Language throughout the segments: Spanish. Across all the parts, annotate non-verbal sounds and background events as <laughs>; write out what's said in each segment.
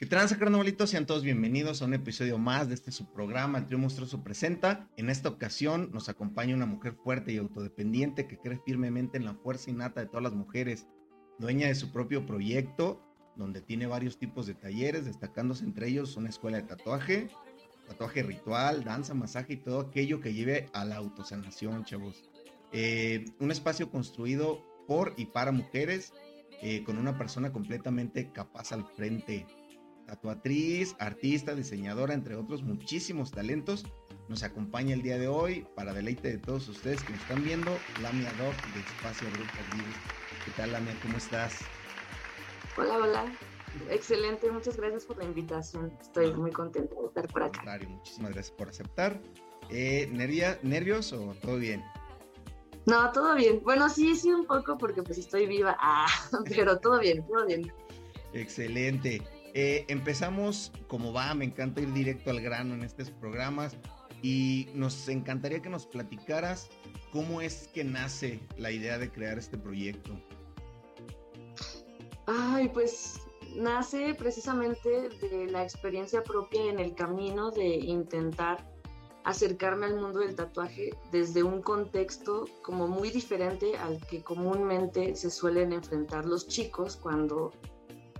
¿Qué tranza, carnavalitos? Sean todos bienvenidos a un episodio más de este su programa, El Trío Monstruoso Presenta. En esta ocasión nos acompaña una mujer fuerte y autodependiente que cree firmemente en la fuerza innata de todas las mujeres, dueña de su propio proyecto, donde tiene varios tipos de talleres, destacándose entre ellos una escuela de tatuaje, tatuaje ritual, danza, masaje y todo aquello que lleve a la autosanación, chavos. Eh, un espacio construido por y para mujeres, eh, con una persona completamente capaz al frente tatuatriz, artista, diseñadora, entre otros muchísimos talentos, nos acompaña el día de hoy para deleite de todos ustedes que nos están viendo, Lamia Doc de Espacio Brujas ¿Qué tal, Lamia? ¿Cómo estás? Hola, hola. Excelente, muchas gracias por la invitación. Estoy muy contenta de estar por acá. muchísimas gracias por aceptar. Eh, ¿Nervios o todo bien? No, todo bien. Bueno, sí, sí, un poco porque pues estoy viva. Ah, <laughs> pero todo bien, todo bien. Excelente. Eh, empezamos como va, me encanta ir directo al grano en estos programas y nos encantaría que nos platicaras cómo es que nace la idea de crear este proyecto. Ay, pues nace precisamente de la experiencia propia en el camino de intentar acercarme al mundo del tatuaje desde un contexto como muy diferente al que comúnmente se suelen enfrentar los chicos cuando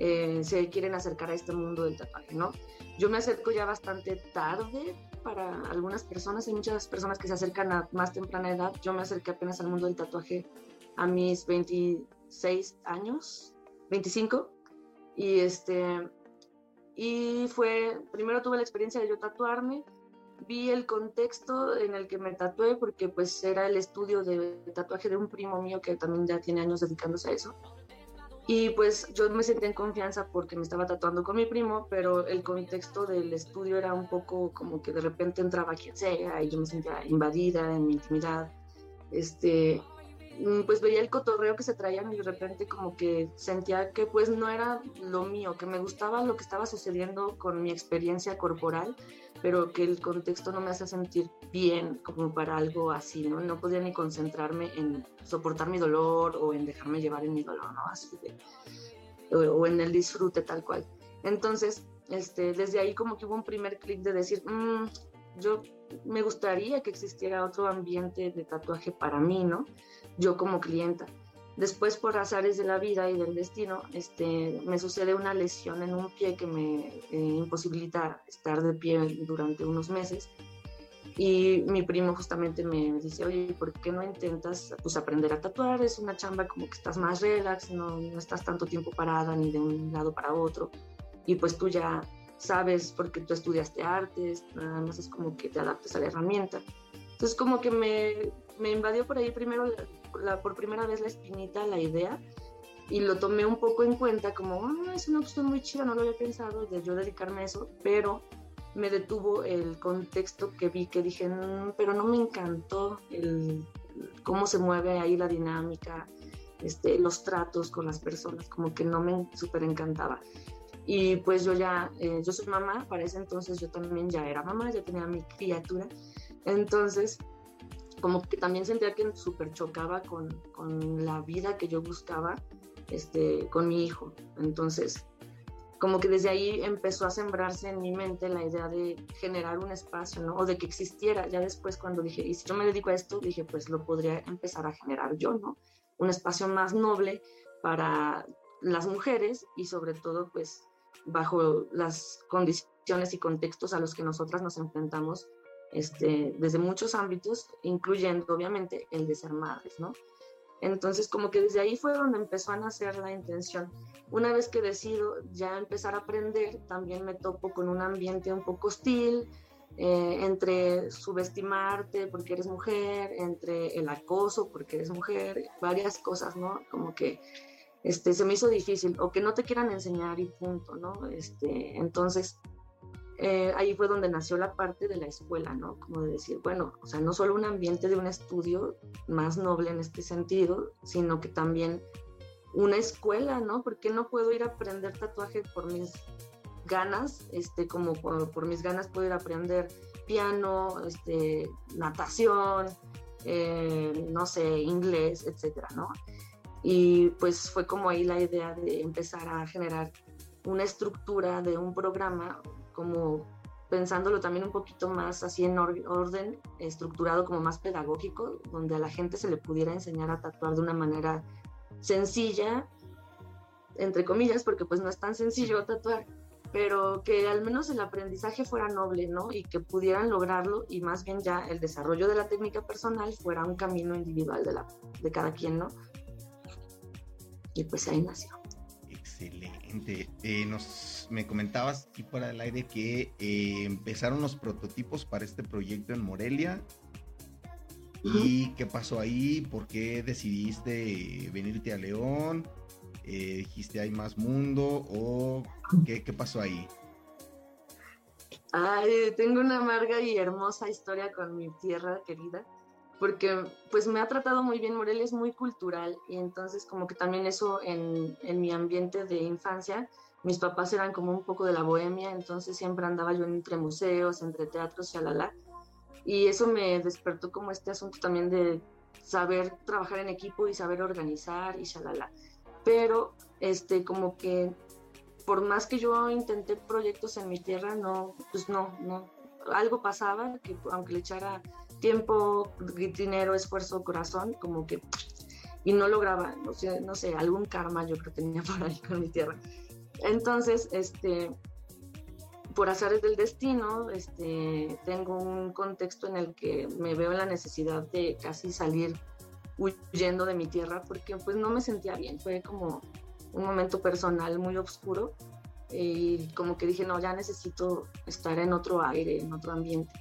eh, se quieren acercar a este mundo del tatuaje, ¿no? Yo me acerco ya bastante tarde para algunas personas, hay muchas personas que se acercan a más temprana edad, yo me acerqué apenas al mundo del tatuaje a mis 26 años, 25, y este, y fue, primero tuve la experiencia de yo tatuarme, vi el contexto en el que me tatué porque pues era el estudio de tatuaje de un primo mío que también ya tiene años dedicándose a eso. Y pues yo me sentí en confianza porque me estaba tatuando con mi primo, pero el contexto del estudio era un poco como que de repente entraba quien sea y yo me sentía invadida en mi intimidad. Este, mm, pues veía el cotorreo que se traían y de repente como que sentía que pues no era lo mío, que me gustaba lo que estaba sucediendo con mi experiencia corporal, pero que el contexto no me hacía sentir bien como para algo así, ¿no? No podía ni concentrarme en soportar mi dolor o en dejarme llevar en mi dolor, ¿no? Así de, o, en el disfrute tal cual. Entonces, este, desde ahí como que hubo un primer clic de decir, mm, yo me gustaría que existiera otro ambiente de tatuaje para mí, ¿no? Yo como clienta. Después, por azares de la vida y del destino, este, me sucede una lesión en un pie que me eh, imposibilita estar de pie durante unos meses. Y mi primo justamente me dice, oye, ¿por qué no intentas pues, aprender a tatuar? Es una chamba como que estás más relax, no, no estás tanto tiempo parada ni de un lado para otro. Y pues tú ya sabes porque tú estudiaste artes, nada más es como que te adaptes a la herramienta. Entonces como que me, me invadió por ahí primero la, por primera vez la espinita, la idea, y lo tomé un poco en cuenta como, ah, es una opción muy chida, no lo había pensado de yo dedicarme a eso, pero me detuvo el contexto que vi, que dije, mm, pero no me encantó el, cómo se mueve ahí la dinámica, este, los tratos con las personas, como que no me súper encantaba. Y pues yo ya, eh, yo soy mamá, para ese entonces yo también ya era mamá, ya tenía mi criatura. Entonces, como que también sentía que súper chocaba con, con, la vida que yo buscaba este, con mi hijo. Entonces, como que desde ahí empezó a sembrarse en mi mente la idea de generar un espacio, ¿no? O de que existiera. Ya después cuando dije, y si yo me dedico a esto, dije, pues lo podría empezar a generar yo, ¿no? Un espacio más noble para las mujeres y sobre todo, pues, bajo las condiciones y contextos a los que nosotras nos enfrentamos este, desde muchos ámbitos, incluyendo obviamente el de ser madres. Entonces, como que desde ahí fue donde empezó a nacer la intención. Una vez que decido ya empezar a aprender, también me topo con un ambiente un poco hostil, eh, entre subestimarte porque eres mujer, entre el acoso porque eres mujer, varias cosas, ¿no? Como que este, se me hizo difícil, o que no te quieran enseñar y punto, ¿no? Este, entonces, eh, ahí fue donde nació la parte de la escuela, ¿no? Como de decir, bueno, o sea, no solo un ambiente de un estudio más noble en este sentido, sino que también una escuela, ¿no? Porque no puedo ir a aprender tatuaje por mis ganas, este, como por, mis ganas puedo ir a aprender piano, este, natación, eh, no sé, inglés, etcétera, ¿no? Y pues fue como ahí la idea de empezar a generar una estructura de un programa como pensándolo también un poquito más así en orden, estructurado como más pedagógico, donde a la gente se le pudiera enseñar a tatuar de una manera sencilla, entre comillas, porque pues no es tan sencillo tatuar, pero que al menos el aprendizaje fuera noble, ¿no? Y que pudieran lograrlo y más bien ya el desarrollo de la técnica personal fuera un camino individual de, la, de cada quien, ¿no? Y pues ahí nació. Excelente. Eh, nos, me comentabas aquí fuera del aire que eh, empezaron los prototipos para este proyecto en Morelia. ¿Y qué pasó ahí? ¿Por qué decidiste venirte a León? Eh, ¿Dijiste hay más mundo? ¿O qué, qué pasó ahí? Ay, tengo una amarga y hermosa historia con mi tierra querida porque pues me ha tratado muy bien, Morelia es muy cultural y entonces como que también eso en, en, mi ambiente de infancia, mis papás eran como un poco de la bohemia, entonces siempre andaba yo entre museos, entre teatros, shalala, y eso me despertó como este asunto también de saber trabajar en equipo y saber organizar y shalala, pero este como que por más que yo intenté proyectos en mi tierra, no, pues no, no, algo pasaba que aunque le echara tiempo, dinero, esfuerzo, corazón, como que, y no lograba, no sé, no sé, algún karma yo creo que tenía <laughs> por ahí con mi tierra. Entonces, este, por azares del destino, este, tengo un contexto en el que me veo en la necesidad de casi salir huyendo de mi tierra porque pues no me sentía bien, fue como un momento personal muy oscuro y como que dije, no, ya necesito estar en otro aire, en otro ambiente.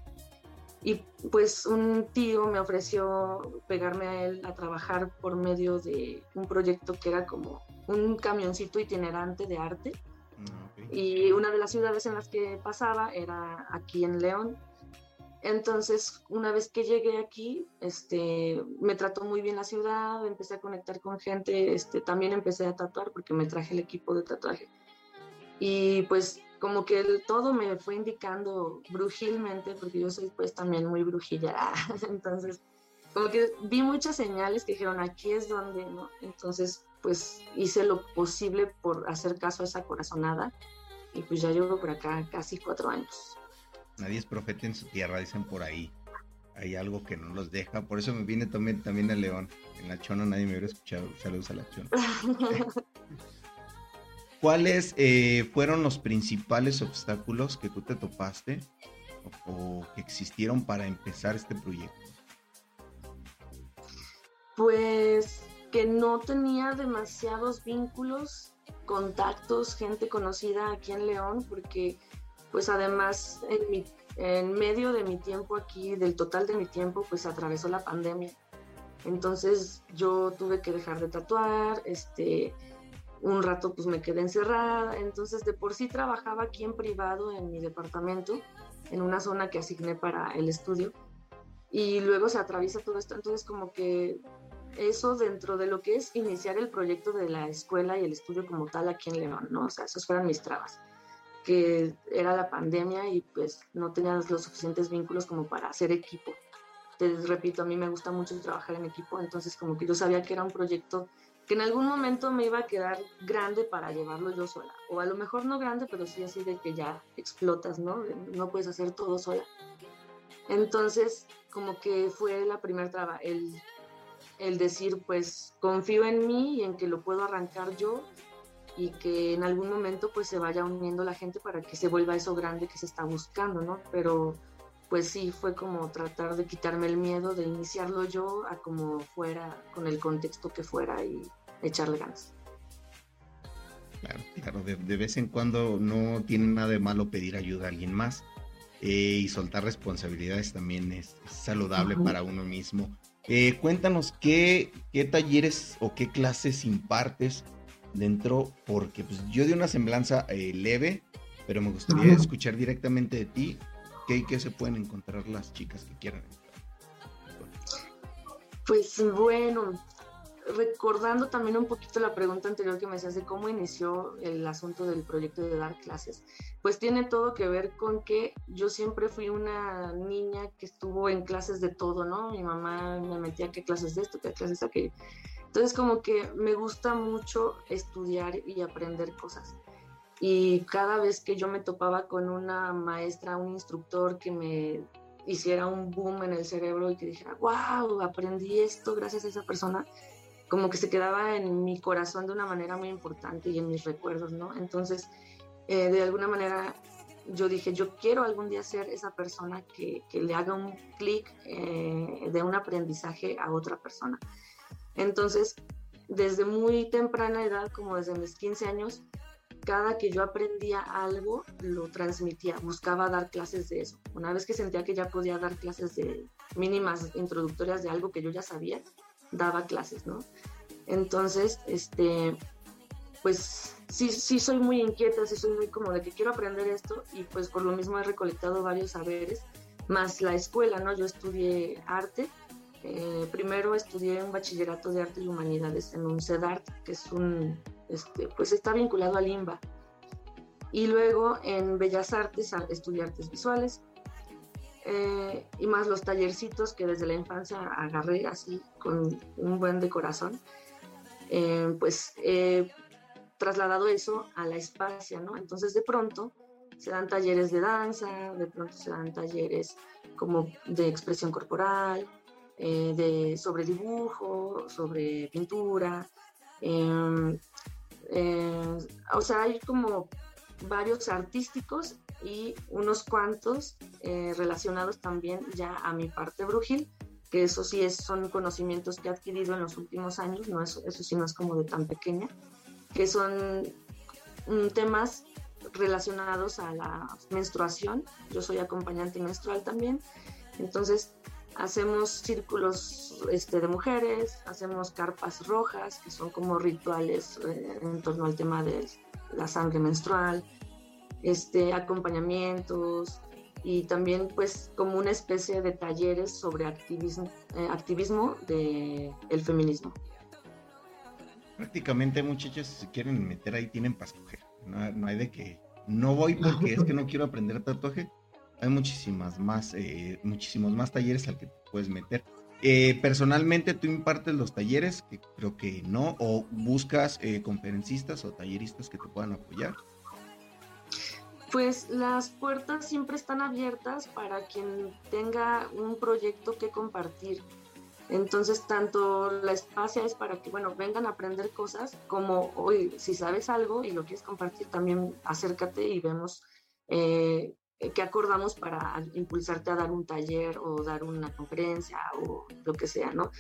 Y pues un tío me ofreció pegarme a él a trabajar por medio de un proyecto que era como un camioncito itinerante de arte. Mm, y una de las ciudades en las que pasaba era aquí en León. Entonces, una vez que llegué aquí, este, me trató muy bien la ciudad, empecé a conectar con gente, este, también empecé a tatuar porque me traje el equipo de tatuaje. Y pues como que todo me fue indicando brujilmente, porque yo soy pues también muy brujilla, <laughs> entonces como que vi muchas señales que dijeron aquí es donde, ¿no? Entonces pues hice lo posible por hacer caso a esa corazonada y pues ya llevo por acá casi cuatro años. Nadie es profeta en su tierra, dicen por ahí. Hay algo que no los deja, por eso me vine también, también a León. En la Chona nadie me hubiera escuchado. Saludos a la Chona. <laughs> ¿Cuáles eh, fueron los principales obstáculos que tú te topaste o, que existieron para empezar este proyecto? Pues que no tenía demasiados vínculos, contactos, gente conocida aquí en León, porque pues además en, en medio de mi tiempo aquí, del total de mi tiempo, pues atravesó la pandemia. Entonces yo tuve que dejar de tatuar, este, un rato pues me quedé encerrada, entonces de por sí trabajaba aquí en privado en mi departamento, en una zona que asigné para el estudio, y luego se atraviesa todo esto, entonces como que eso dentro de lo que es iniciar el proyecto de la escuela y el estudio como tal aquí en León, ¿no? O sea, esos fueron mis trabas, que era la pandemia y pues no tenía los suficientes vínculos como para hacer equipo. Te repito, a mí me gusta mucho trabajar en equipo, entonces como que yo sabía que era un proyecto que en algún momento me iba a quedar grande para llevarlo yo sola. O a lo mejor no grande, pero sí así de que ya explotas, ¿no? No puedes hacer todo sola. Entonces, como que fue la primera traba, el, el decir, pues confío en mí y en que lo puedo arrancar yo y que en algún momento pues se vaya uniendo la gente para que se vuelva eso grande que se está buscando, ¿no? Pero pues sí, fue como tratar de quitarme el miedo de iniciarlo yo a como fuera, con el contexto que fuera y echarle ganas. Claro, claro, de, vez en cuando no tiene nada de malo pedir ayuda a alguien más eh, y soltar responsabilidades también es, saludable para uno mismo. Eh, cuéntanos qué, qué talleres o qué clases impartes dentro, porque pues, yo de una semblanza eh, leve, pero me gustaría escuchar directamente de ti qué, qué se pueden encontrar las chicas que quieran Pues bueno, recordando también un poquito la pregunta anterior que me hacías de cómo inició el asunto del proyecto de dar clases, pues tiene todo que ver con que yo siempre fui una niña que estuvo en clases de todo, ¿no? Mi mamá me metía a qué clases de esto, qué clases de aquello. Entonces como que me gusta mucho estudiar y aprender cosas. y cada vez que yo me topaba con una maestra, un instructor que me hiciera un boom en el cerebro y que dijera, wow, aprendí esto gracias a esa persona, como que se quedaba en mi corazón de una manera muy importante y en mis recuerdos, ¿no? Entonces, eh, de alguna manera yo dije, yo quiero algún día ser esa persona que, que le haga un clic eh, de un aprendizaje a otra persona. Entonces, desde muy temprana edad, como desde mis 15 años, cada que yo aprendía algo, lo transmitía, buscaba dar clases de eso. Una vez que sentía que ya podía dar clases de mínimas introductorias de algo que yo ya sabía, daba clases, ¿no? Entonces, este, pues sí, sí soy muy inquieta, sí soy muy como de que quiero aprender esto y pues por lo mismo he recolectado varios saberes, más la escuela, ¿no? Yo estudié arte, eh, primero estudié un bachillerato de arte y humanidades en un CEDART, que es un, este, pues está vinculado al IMBA. Y luego en Bellas Artes estudié artes visuales, eh, y más los tallercitos que desde la infancia agarré así con un buen de corazón, eh, pues he trasladado eso a la espacia, ¿no? Entonces de pronto se dan talleres de danza, de pronto se dan talleres como de expresión corporal, eh, de, sobre dibujo, sobre pintura. Em, o sea, hay como varios artísticos y unos cuantos eh, relacionados también ya a mi parte brujil, que eso sí es, son conocimientos que he adquirido en los últimos años, no eso, eso sí no es como de tan pequeña, que son mm, temas relacionados a la menstruación. Yo soy acompañante menstrual también, entonces hacemos círculos este, de mujeres, hacemos carpas rojas, que son como rituales eh, en torno al tema de la sangre menstrual este, acompañamientos y también pues como una especie de talleres sobre activismo, eh, activismo del el feminismo. Prácticamente muchachos si quieren meter ahí tienen para escoger, no, hay de que no voy porque es que no quiero aprender tatuaje, hay muchísimas más, eh, muchísimos más talleres al que te puedes meter. Eh, personalmente, ¿tú impartes los talleres? Que creo que no. ¿O buscas conferencistas o talleristas que te puedan apoyar? Pues las puertas siempre están abiertas para quien tenga un proyecto que compartir. Entonces, tanto la espacia es para que, bueno, vengan a aprender cosas, como hoy, si sabes algo y lo quieres compartir, también acércate y vemos eh, qué acordamos para impulsarte a dar un taller o dar una conferencia o lo que sea, ¿no?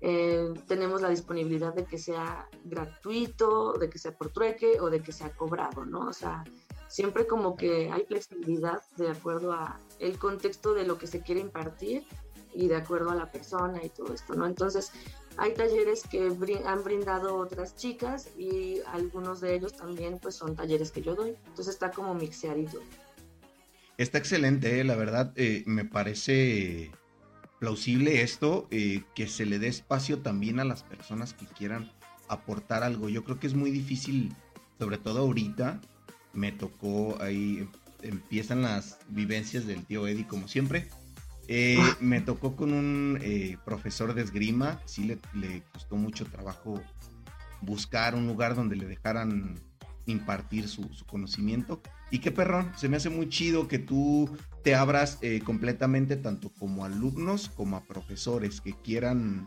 Eh, tenemos la disponibilidad de que sea gratuito, de que sea por trueque o de que sea cobrado, ¿no? O sea, siempre como que hay flexibilidad de acuerdo a el contexto de lo que se quiere impartir y de acuerdo a la persona y todo esto, ¿no? Entonces, hay talleres que han brindado otras chicas y algunos de ellos también pues son talleres que yo doy. Entonces está como mixeadito. Está excelente, ¿eh? la verdad eh, me parece plausible esto, eh, que se le dé espacio también a las personas que quieran aportar algo. Yo creo que es muy difícil, sobre todo ahorita, me tocó ahí, empiezan las vivencias del tío Eddie como siempre. Eh, me tocó con un eh, profesor de esgrima, sí le, le, costó mucho trabajo buscar un lugar donde le dejaran impartir su, conocimiento. Y qué perrón, se me hace muy chido que tú te abras eh, completamente tanto como alumnos como a profesores que quieran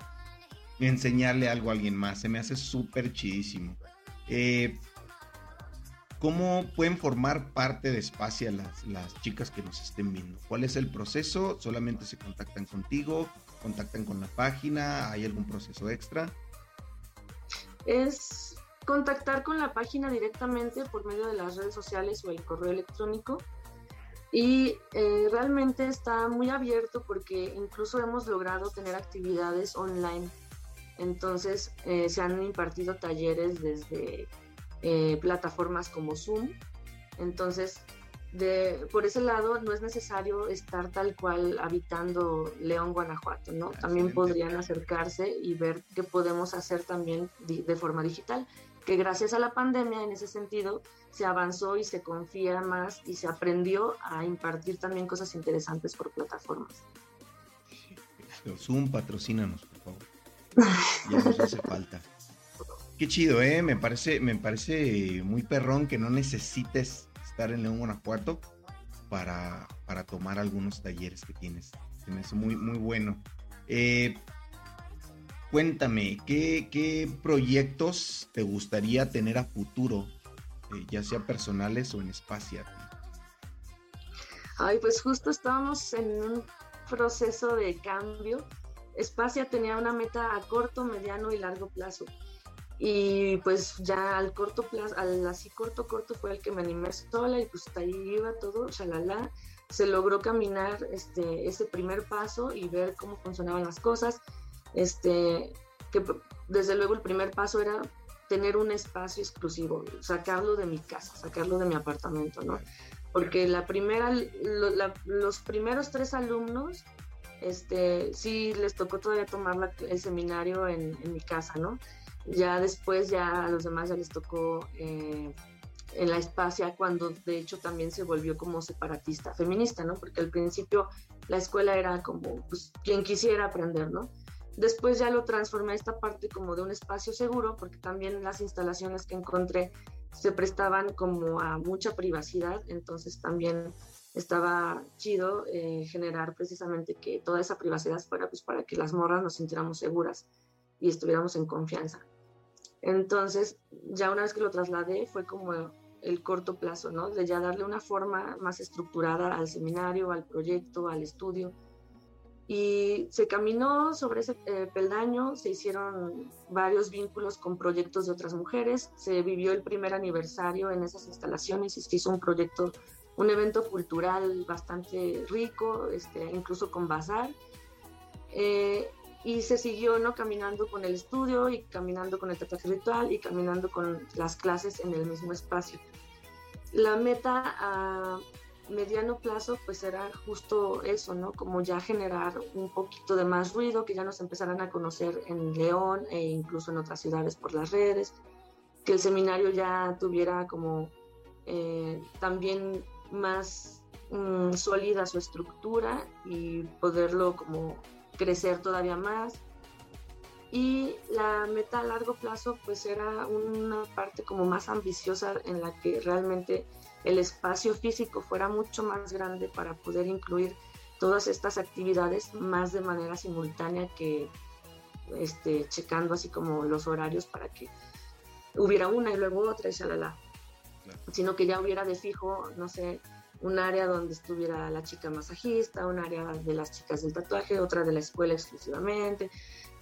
enseñarle algo a alguien más. Se me hace súper chidísimo. ¿Cómo pueden formar parte de Espacia las, las chicas que nos estén viendo? ¿Cuál es el proceso? ¿Solamente se contactan contigo? ¿Contactan con la página? ¿Hay algún proceso extra? Es contactar con la página directamente por medio de las redes sociales o el correo electrónico. Y eh, realmente está muy abierto porque incluso hemos logrado tener actividades online. Entonces eh, se han impartido talleres desde eh, plataformas como Zoom. Entonces, de, por ese lado no es necesario estar tal cual habitando León, Guanajuato, ¿no? También podrían acercarse y ver qué podemos hacer también de, forma digital, que gracias a la pandemia en ese sentido se avanzó y se confía más y se aprendió a impartir también cosas interesantes por plataformas. Zoom, patrocínanos, por favor. Ya nos hace falta. Qué chido, ¿eh? Me parece, me parece muy perrón que no necesites estar en León, Guanajuato para, para tomar algunos talleres que tienes. Se me hace muy, muy bueno. Eh, cuéntame, ¿qué, proyectos te gustaría tener a futuro, eh, ya sea personales o en espacio? Ay, pues justo estábamos en un proceso de cambio. Espacia tenía una meta a corto, mediano y largo plazo y pues ya al corto plazo, al así corto, corto fue el que me animé sola y pues ahí iba todo, shalala. Se logró caminar este, ese primer paso y ver cómo funcionaban las cosas. Este, que desde luego el primer paso era tener un espacio exclusivo, sacarlo de mi casa, sacarlo de mi apartamento, ¿no? Porque la primera, los primeros tres alumnos, este, sí les tocó todavía tomar el seminario en, en mi casa, ¿no? Ya después ya a los demás ya les tocó eh, en la espacia cuando de hecho también se volvió como separatista feminista, ¿no? Porque al principio la escuela era como pues, quien quisiera aprender, ¿no? Después ya lo transformé esta parte como de un espacio seguro, porque también las instalaciones que encontré se prestaban como a mucha privacidad, entonces también estaba chido eh, generar precisamente que toda esa privacidad fuera pues para que las morras nos sintiéramos seguras y estuviéramos en confianza. Entonces, ya una vez que lo trasladé, fue como el corto plazo, ¿no? De ya darle una forma más estructurada al seminario, al proyecto, al estudio. Y se caminó sobre ese eh, peldaño, se hicieron varios vínculos con proyectos de otras mujeres, se vivió el primer aniversario en esas instalaciones y se hizo un proyecto, un evento cultural bastante rico, este, incluso con bazar. Eh, y se siguió no caminando con el estudio y caminando con el tatuaje ritual y caminando con las clases en el mismo espacio. La meta a mediano plazo pues era justo eso, ¿no? Como ya generar un poquito de más ruido, que ya nos empezaran a conocer en León e incluso en otras ciudades por las redes, que el seminario ya tuviera como eh, también más mm, sólida su estructura y poderlo como crecer todavía más. Y la meta a largo plazo pues era una parte como más ambiciosa en la que realmente el espacio físico fuera mucho más grande para poder incluir todas estas actividades más de manera simultánea que este, checando así como los horarios para que hubiera una y luego otra y shalala. Sino que ya hubiera de fijo, no sé, un área donde estuviera la chica masajista, un área de las chicas del tatuaje, otra de la escuela exclusivamente,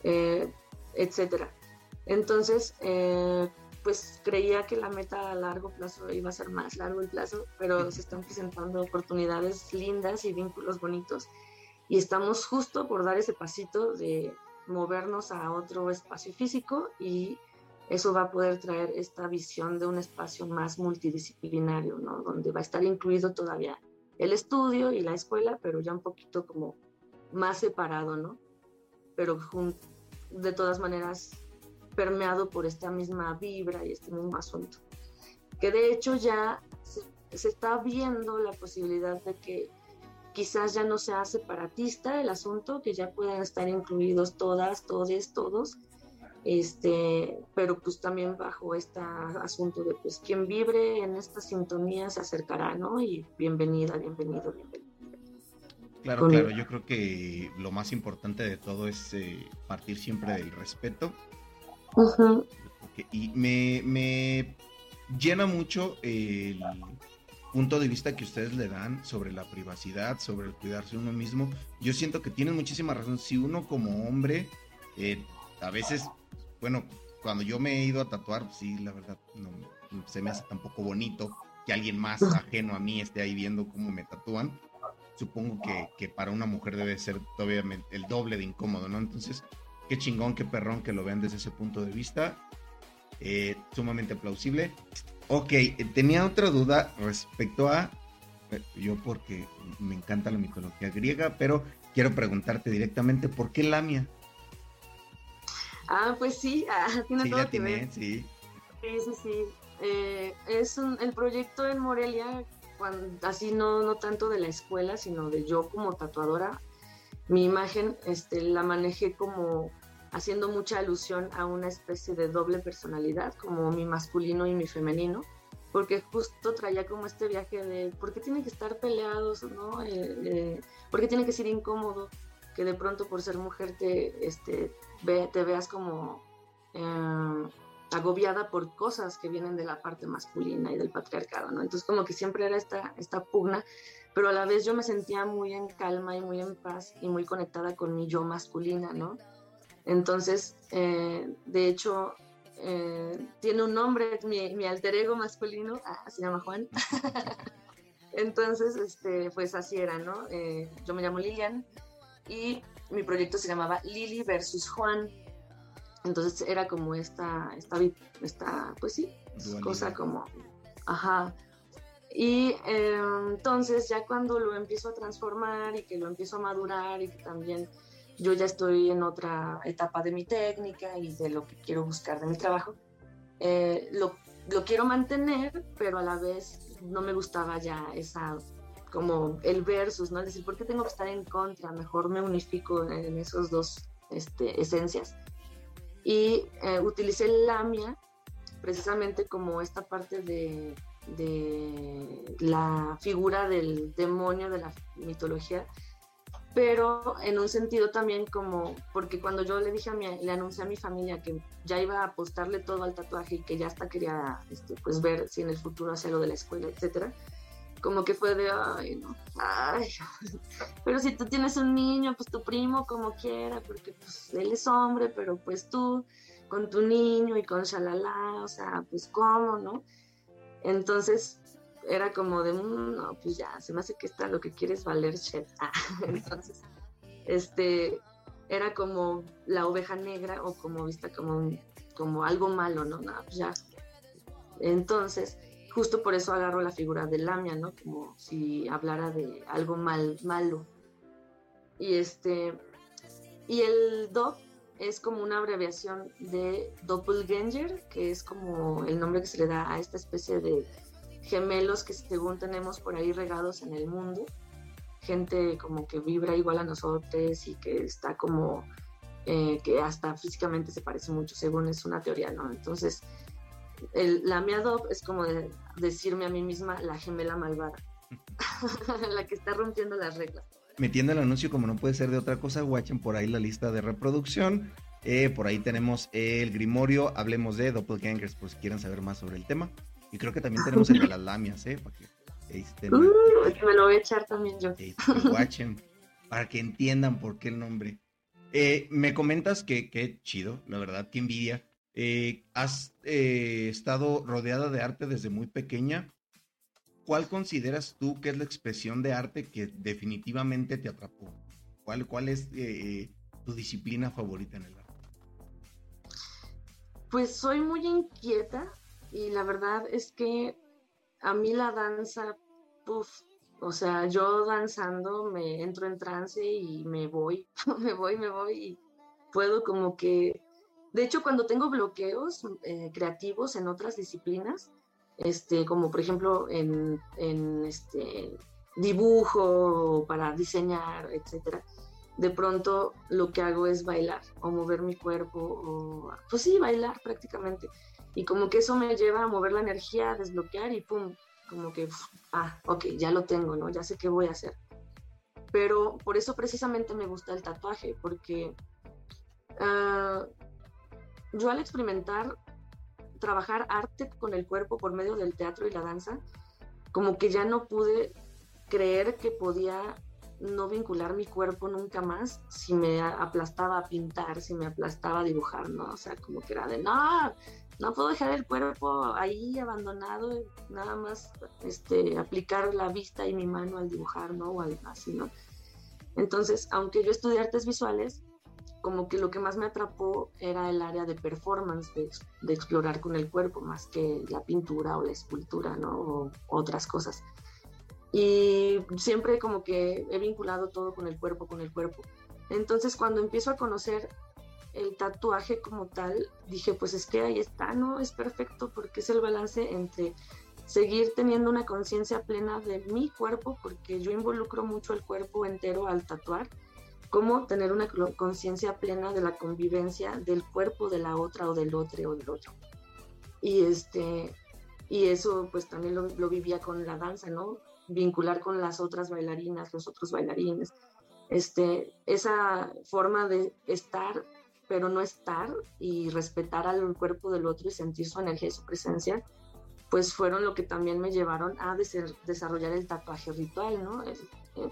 eh, etcétera. Entonces, eh, pues creía que la meta a largo plazo iba a ser más largo el plazo, pero se están presentando oportunidades lindas y vínculos bonitos y estamos justo por dar ese pasito de movernos a otro espacio físico y eso va a poder traer esta visión de un espacio más multidisciplinario, ¿no? Donde va a estar incluido todavía el estudio y la escuela, pero ya un poquito como más separado, ¿no? Pero de todas maneras permeado por esta misma vibra y este mismo asunto. Que de hecho ya se, se está viendo la posibilidad de que quizás ya no sea separatista el asunto, que ya puedan estar incluidos todas, todes, todos, este, pero pues también bajo este asunto de pues quien vibre en esta sintonía se acercará, ¿no? Y bienvenida, bienvenido, bienvenido. Claro, claro, yo creo que lo más importante de todo es eh, partir siempre del respeto. Y me, me llena mucho el punto de vista que ustedes le dan sobre la privacidad, sobre el cuidarse uno mismo. Yo siento que tienen muchísima razón. Si uno como hombre eh, a veces bueno, cuando yo me he ido a tatuar, sí, la verdad, no se me hace tampoco bonito que alguien más ajeno a mí esté ahí viendo cómo me tatúan. Supongo que, que para una mujer debe ser todavía el doble de incómodo, ¿no? Entonces, qué chingón, qué perrón que lo vean desde ese punto de vista. Eh, sumamente plausible. Ok, tenía otra duda respecto a, eh, yo porque me encanta la mitología griega, pero quiero preguntarte directamente, ¿por qué Lamia? Ah, pues sí, ah, <laughs> tiene sí, todo que ver. Sí, sí, sí. sí. Eh, es el proyecto en Morelia, así no, no tanto de la escuela, sino de yo como tatuadora. Mi imagen este, la manejé como haciendo mucha alusión a una especie de doble personalidad, como mi masculino y mi femenino, porque justo traía como este viaje de por qué tienen que estar peleados, ¿no? Eh, eh, ¿Por qué tiene que ser incómodo que de pronto por ser mujer te, este, te veas como eh, agobiada por cosas que vienen de la parte masculina y del patriarcado, ¿no? Entonces como que siempre era esta, esta pugna, pero a la vez yo me sentía muy en calma y muy en paz y muy conectada con mi yo masculina, ¿no? Entonces, eh, de hecho, eh, tiene un nombre, mi, alter ego masculino, ah, se llama Juan. <laughs> Entonces, este, pues así era, ¿no? Eh, yo me llamo Lilian y mi proyecto se llamaba Lili versus Juan. Entonces era como esta, esta, esta pues sí, cosa como, ajá. Y entonces ya cuando lo empiezo a transformar y que lo empiezo a madurar y que también yo ya estoy en otra etapa de mi técnica y de lo que quiero buscar de mi trabajo. Eh, lo, lo, quiero mantener, pero a la vez no me gustaba ya esa, como el versus, ¿no? Es decir, ¿por qué tengo que estar en contra? Mejor me unifico en esos dos este, esencias. Y eh, utilicé Lamia precisamente como esta parte de, de la figura del demonio de la mitología pero en un sentido también como, porque cuando yo le dije a mi, le anuncié a mi familia que ya iba a apostarle todo al tatuaje y que ya hasta quería este, pues ver si en el futuro hacía lo de la escuela, etcétera, como que fue de, ay, no, ay, <laughs> pero si tú tienes un niño, pues tu primo como quiera, porque pues él es hombre, pero pues tú con tu niño y con shalala, o sea, pues cómo, ¿no? Entonces, era como de, mm, no, pues ya, se me hace que está lo que quieres valer shit. <laughs> Ah, entonces, este, era como la oveja negra o como vista como, como algo malo, ¿no? No, pues ya. Entonces, justo por eso agarro la figura de Lamia, ¿no? Como si hablara de algo mal, malo. Y este, y el DOP es como una abreviación de Doppelganger, que es como el nombre que se le da a esta especie de gemelos que según tenemos por ahí regados en el mundo, gente como que vibra igual a nosotros y que está como, eh, que hasta físicamente se parece mucho, según es una teoría, ¿no? Entonces, el, la miadop es como decirme a mí misma la gemela malvada, <laughs> la que está rompiendo las reglas. Metiendo el anuncio como no puede ser de otra cosa, guachen por ahí la lista de reproducción. Eh, por ahí tenemos el Grimorio, hablemos de Doppelgangers por si quieren saber más sobre el tema. Y creo que también tenemos el de las lamias, ¿eh? Para que, uh, me lo voy a echar también yo. para que entiendan por qué el nombre. Eh, me comentas que qué chido, la verdad, qué envidia. Eh, has eh, estado rodeada de arte desde muy pequeña. ¿Cuál consideras tú que es la expresión de arte que definitivamente te atrapó? ¿Cuál, cuál es tu disciplina favorita en el arte? Pues soy muy inquieta y la verdad es que a mí la danza, puff, o sea, yo danzando me entro en trance y me voy, <laughs> me voy, me voy y puedo como que, de hecho, cuando tengo bloqueos eh, creativos en otras disciplinas, este, como por ejemplo en, en este dibujo para diseñar, etcétera, de pronto lo que hago es bailar o mover mi cuerpo o pues sí, bailar prácticamente. Y como que eso me lleva a mover la energía, a desbloquear y pum, como que, ah, ok, ya lo tengo, ¿no? Ya sé qué voy a hacer. Pero por eso precisamente me gusta el tatuaje, porque uh, yo al experimentar trabajar arte con el cuerpo por medio del teatro y la danza, como que ya no pude creer que podía no vincular mi cuerpo nunca más si me aplastaba a pintar, si me aplastaba a dibujar, ¿no? O sea, como que era de, no, no puedo dejar el cuerpo ahí abandonado, nada más este, aplicar la vista y mi mano al dibujar, ¿no? O así, ¿no? Entonces, aunque yo estudié artes visuales, como que lo que más me atrapó era el área de performance, de, de explorar con el cuerpo, más que la pintura o la escultura, ¿no? O otras cosas. Y siempre como que he vinculado todo con el cuerpo, con el cuerpo. Entonces, cuando empiezo a conocer el tatuaje como tal, dije, pues es que ahí está, ¿no? Es perfecto porque es el balance entre seguir teniendo una conciencia plena de mi cuerpo, porque yo involucro mucho el cuerpo entero al tatuar, cómo tener una conciencia plena de la convivencia del cuerpo de la otra o del otro o del otro. Y, este, y eso pues también lo, lo vivía con la danza, ¿no? Vincular con las otras bailarinas, los otros bailarines. Este, esa forma de estar, pero no estar y respetar al cuerpo del otro y sentir su energía y su presencia, pues fueron lo que también me llevaron a desarrollar el tatuaje ritual, ¿no? Eh,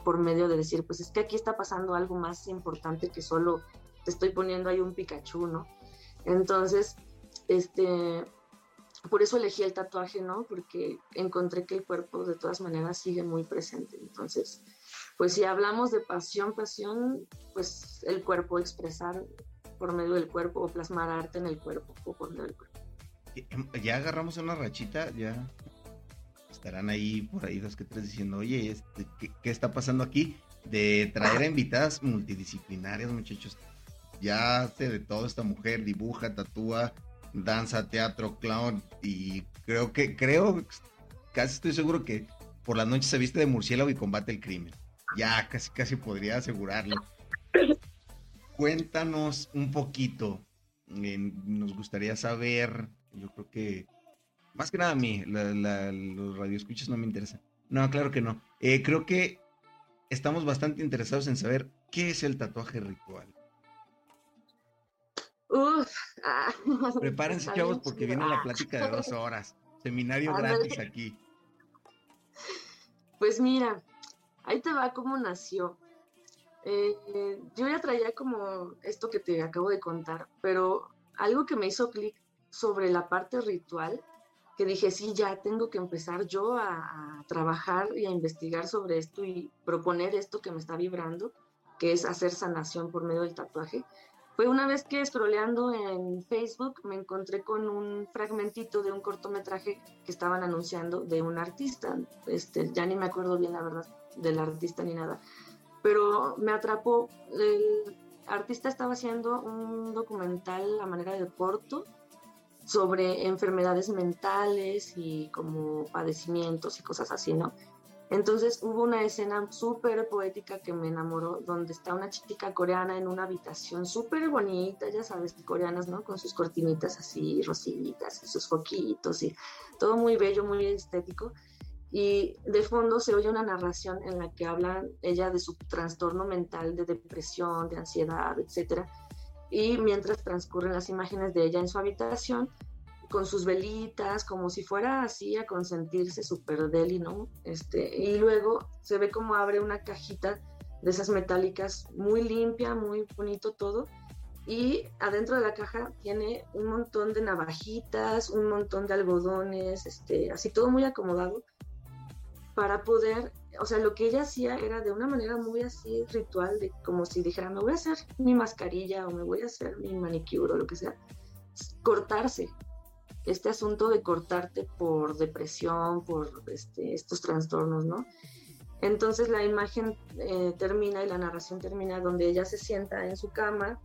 por medio de decir, pues es que aquí está pasando algo más importante que solo te estoy poniendo ahí un Pikachu, ¿no? Entonces, este, por eso elegí el tatuaje, ¿no? Porque encontré que el cuerpo de todas maneras sigue muy presente. Entonces, pues si hablamos de pasión, pasión, pues el cuerpo, expresar por medio del cuerpo o plasmar arte en el cuerpo o por medio del cuerpo. Em, ya agarramos una rachita, ya estarán ahí por ahí dos que tres diciendo, oye, este, ¿qué, está pasando aquí? De traer a <laughs> invitadas multidisciplinarias, muchachos. Ya hace de todo esta mujer, dibuja, tatúa, danza, teatro, clown, y creo que, creo, casi estoy seguro que por la noche se viste de murciélago y combate el crimen. Ya, casi, casi podría asegurarlo. <laughs> Cuéntanos un poquito. nos gustaría saber yo creo que, más que nada a mí, los radioescuchas no me interesan. No, claro que no. Eh, creo que estamos bastante interesados en saber qué es el tatuaje ritual. Uf, ah, <laughs> Prepárense, chavos, porque viene la plática de dos horas. Seminario gratis aquí. Pues mira, ahí te va cómo nació. Eh, yo ya traía como esto que te acabo de contar, pero algo que me hizo clic sobre la parte ritual, que dije, sí, ya tengo que empezar yo a, trabajar y a investigar sobre esto y proponer esto que me está vibrando, que es hacer sanación por medio del tatuaje. Fue una vez que scrolleando en Facebook me encontré con un fragmentito de un cortometraje que estaban anunciando de un artista. Este, ya ni me acuerdo bien la verdad del artista ni nada, pero me atrapó. El artista estaba haciendo un documental a manera de corto sobre enfermedades mentales y como padecimientos y cosas así, ¿no? Entonces hubo una escena súper poética que me enamoró, donde está una chica coreana en una habitación súper bonita, ya sabes, coreanas, ¿no? Con sus cortinitas así, rositas, y sus foquitos, y todo muy bello, muy estético. Y de fondo se oye una narración en la que habla ella de su trastorno mental, de depresión, de ansiedad, etcétera y mientras transcurren las imágenes de ella en su habitación, con sus velitas, como si fuera así a consentirse súper deli, ¿no? Este, y luego se ve como abre una cajita de esas metálicas muy limpia, muy bonito todo. Y adentro de la caja tiene un montón de navajitas, un montón de algodones, este, así todo muy acomodado para poder o sea, lo que ella hacía era de una manera muy así ritual, de como si dijera, me voy a hacer mi mascarilla o me voy a hacer mi manicure o lo que sea, cortarse. Este asunto de cortarte por depresión, por este, estos trastornos, ¿no? Entonces la imagen eh, termina y la narración termina donde ella se sienta en su cama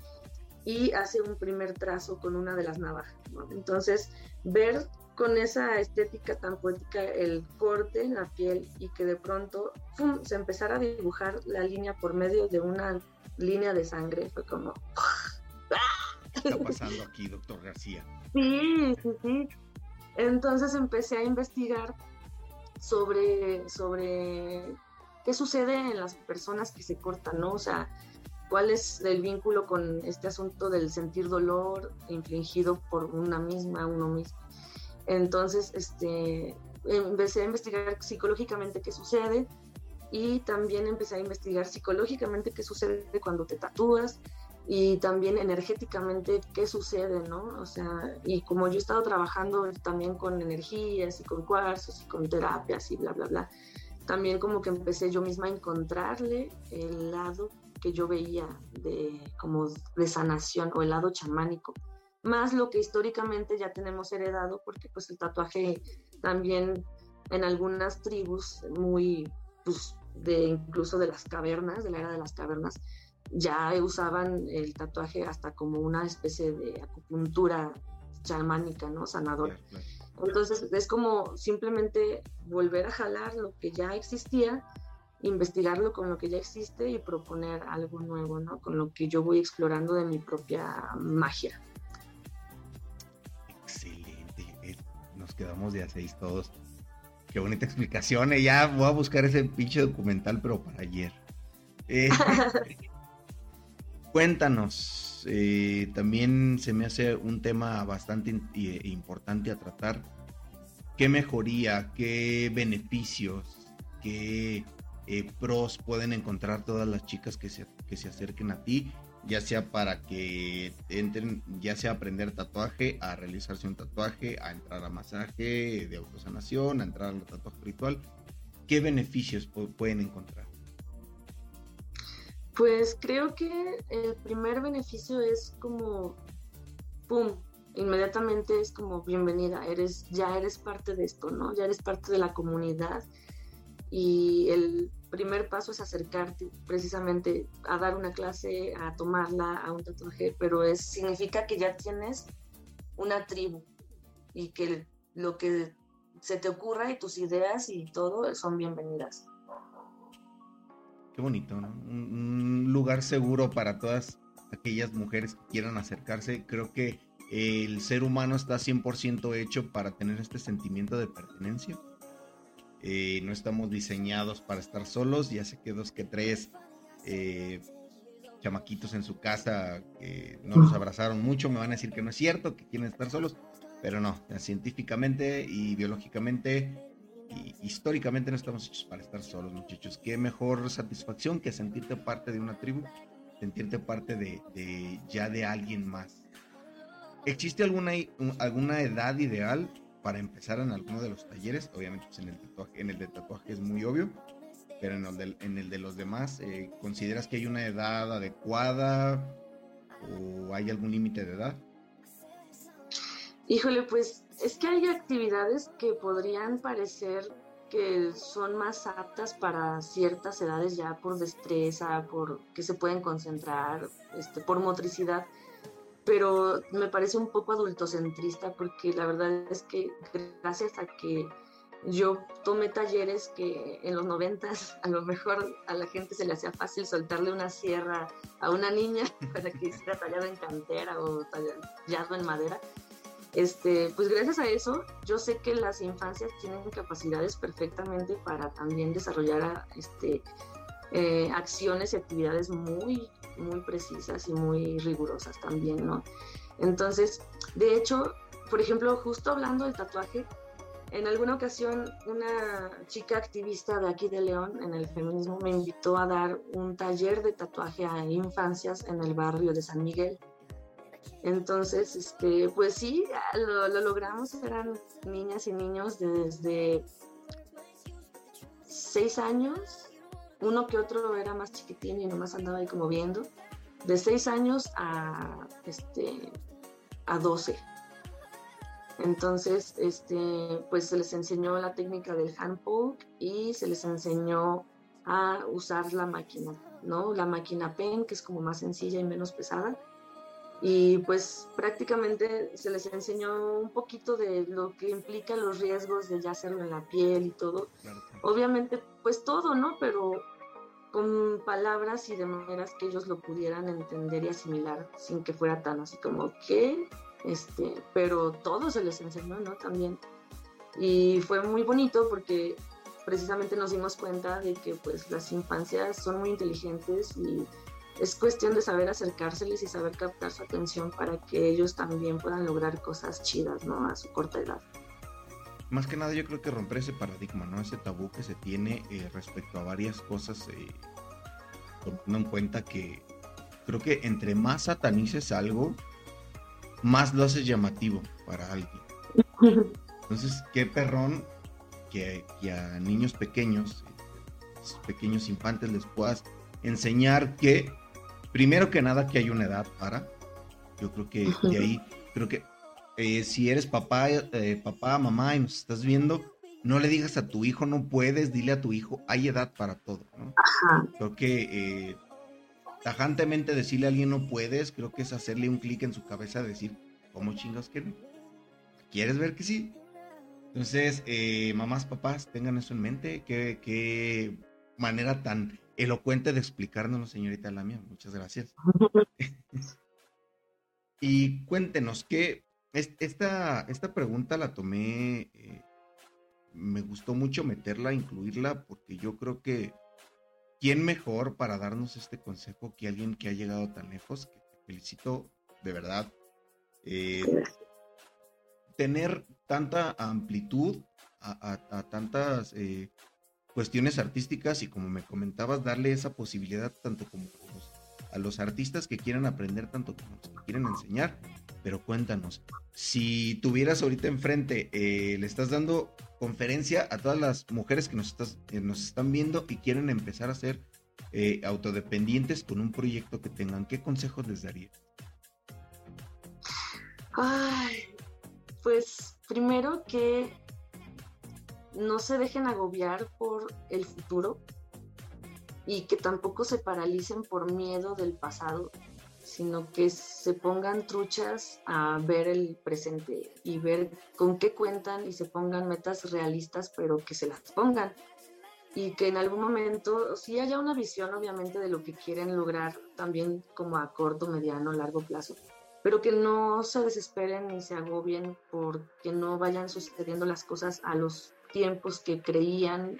y hace un primer trazo con una de las navajas. ¿no? Entonces, ver con esa estética tan poética el corte en la piel y que de pronto se empezara a dibujar la línea por medio de una línea de sangre. Fue como... ¿Qué está pasando aquí, doctor García? Sí, sí, sí. Entonces empecé a investigar sobre, sobre qué sucede en las personas que se cortan, ¿no? O sea, cuál es el vínculo con este asunto del sentir dolor infligido por una misma, uno mismo. Entonces, este, empecé a investigar psicológicamente qué sucede y también empecé a investigar psicológicamente qué sucede cuando te tatúas y también energéticamente qué sucede, ¿no? O sea, y como yo he estado trabajando también con energías y con cuarzos y con terapias y bla, bla, bla, también como que empecé yo misma a encontrarle el lado que yo veía de como de sanación o el lado chamánico más lo que históricamente ya tenemos heredado, porque pues el tatuaje también en algunas tribus muy, pues de incluso de las cavernas, de la era de las cavernas, ya usaban el tatuaje hasta como una especie de acupuntura chamánica, ¿no? Sanadora. Entonces es como simplemente volver a jalar lo que ya existía investigarlo con lo que ya existe y proponer algo nuevo, ¿no? Con lo que yo voy explorando de mi propia magia. Quedamos de a seis todos. Qué bonita explicación. Eh. Ya voy a buscar ese pinche documental, pero para ayer. Eh, <laughs> cuéntanos. también se me hace un tema bastante importante a tratar. ¿Qué mejoría, qué beneficios, qué eh, pros pueden encontrar todas las chicas que se, que se acerquen a ti, ya sea para que entren, ya sea aprender tatuaje, a realizarse un tatuaje, a entrar a masaje de autosanación, a entrar al tatuaje ritual. ¿Qué beneficios pueden encontrar? Pues creo que el primer beneficio es como, ¡pum! Inmediatamente es como bienvenida, eres, ya eres parte de esto, ¿no? Ya eres parte de la comunidad y el primer paso es acercarte precisamente a dar una clase, a tomarla, a un tatuaje, pero es, significa que ya tienes una tribu y que lo que se te ocurra y tus ideas y todo son bienvenidas. Qué bonito, ¿no? Un, lugar seguro para todas aquellas mujeres que quieran acercarse. Creo que el ser humano está 100% hecho para tener este sentimiento de pertenencia eh, no estamos diseñados para estar solos, ya sé que dos que tres eh, chamaquitos en su casa que no los abrazaron mucho me van a decir que no es cierto, que quieren estar solos, pero no, científicamente y biológicamente y históricamente no estamos hechos para estar solos, muchachos. Qué mejor satisfacción que sentirte parte de una tribu, sentirte parte de, de ya de alguien más. ¿Existe alguna, alguna edad ideal para empezar en alguno de los talleres. Obviamente, pues, en el tatuaje, en el de tatuaje es muy obvio, pero en el de, en el de los demás, eh, ¿consideras que hay una edad adecuada o hay algún límite de edad? Híjole, pues es que hay actividades que podrían parecer que son más aptas para ciertas edades ya por destreza, por que se pueden concentrar, este, por motricidad pero me parece un poco adultocentrista porque la verdad es que gracias a que yo tomé talleres que en los noventas a lo mejor a la gente se le hacía fácil soltarle una sierra a una niña <laughs> para que hiciera tallado en cantera o tallado en madera. Este, pues gracias a eso yo sé que las infancias tienen capacidades perfectamente para también desarrollar este, eh, acciones y actividades muy muy precisas y muy rigurosas también, ¿no? Entonces, de hecho, por ejemplo, justo hablando del tatuaje, en alguna ocasión una chica activista de aquí de León en el feminismo me invitó a dar un taller de tatuaje a infancias en el barrio de San Miguel. Entonces, este, pues sí, lo, lo logramos, eran niñas y niños desde seis años uno que otro era más chiquitín y nomás andaba ahí como viendo, de 6 años a, este, a 12. Entonces, este, pues se les enseñó la técnica del hand poke y se les enseñó a usar la máquina, ¿no? La máquina pen, que es como más sencilla y menos pesada. Y pues prácticamente se les enseñó un poquito de lo que implica los riesgos de ya hacerlo en la piel y todo. Obviamente, pues todo, ¿no? Pero con palabras y de maneras que ellos lo pudieran entender y asimilar sin que fuera tan así como que, este, pero todo se les enseñó, ¿no? También. Y fue muy bonito porque precisamente nos dimos cuenta de que pues las infancias son muy inteligentes y es cuestión de saber acercárseles y saber captar su atención para que ellos también puedan lograr cosas chidas, ¿no? A su corta edad más que nada yo creo que romper ese paradigma, ¿no? Ese tabú que se tiene eh, respecto a varias cosas, eh, tomando en cuenta que creo que entre más satanices algo, más lo haces llamativo para alguien. Entonces, qué perrón que, a niños pequeños, pequeños infantes, les puedas enseñar que, primero que nada, que hay una edad para. Yo creo que de ahí, creo que eh, si eres papá, eh, papá, mamá y nos estás viendo, no le digas a tu hijo no puedes, dile a tu hijo, hay edad para todo, ¿no? Creo que eh, tajantemente decirle a alguien no puedes, creo que es hacerle un clic en su cabeza, decir, ¿cómo chingas que no? ¿Quieres ver que sí? Entonces, mamás, papás, tengan eso en mente, que, manera tan elocuente de explicárnoslo, señorita Lamia. Muchas gracias. <laughs> y cuéntenos, ¿qué, esta, esta pregunta la tomé, eh, me gustó mucho meterla, incluirla, porque yo creo que ¿quién mejor para darnos este consejo que alguien que ha llegado tan lejos? Que te felicito, de verdad. Eh, tener tanta amplitud a, tantas eh, cuestiones artísticas y como me comentabas, darle esa posibilidad tanto como a los artistas que quieran aprender, tanto como los que quieren enseñar, pero cuéntanos, si tuvieras ahorita enfrente, eh, le estás dando conferencia a todas las mujeres que nos, estás, nos están viendo y quieren empezar a ser eh, autodependientes con un proyecto que tengan, ¿qué consejos les darías? Ay, pues primero que no se dejen agobiar por el futuro y que tampoco se paralicen por miedo del pasado sino que se pongan truchas a ver el presente y ver con qué cuentan y se pongan metas realistas, pero que se las pongan. Y que en algún momento sí haya una visión, obviamente, de lo que quieren lograr, también como a corto, mediano, largo plazo, pero que no se desesperen ni se agobien porque no vayan sucediendo las cosas a los tiempos que creían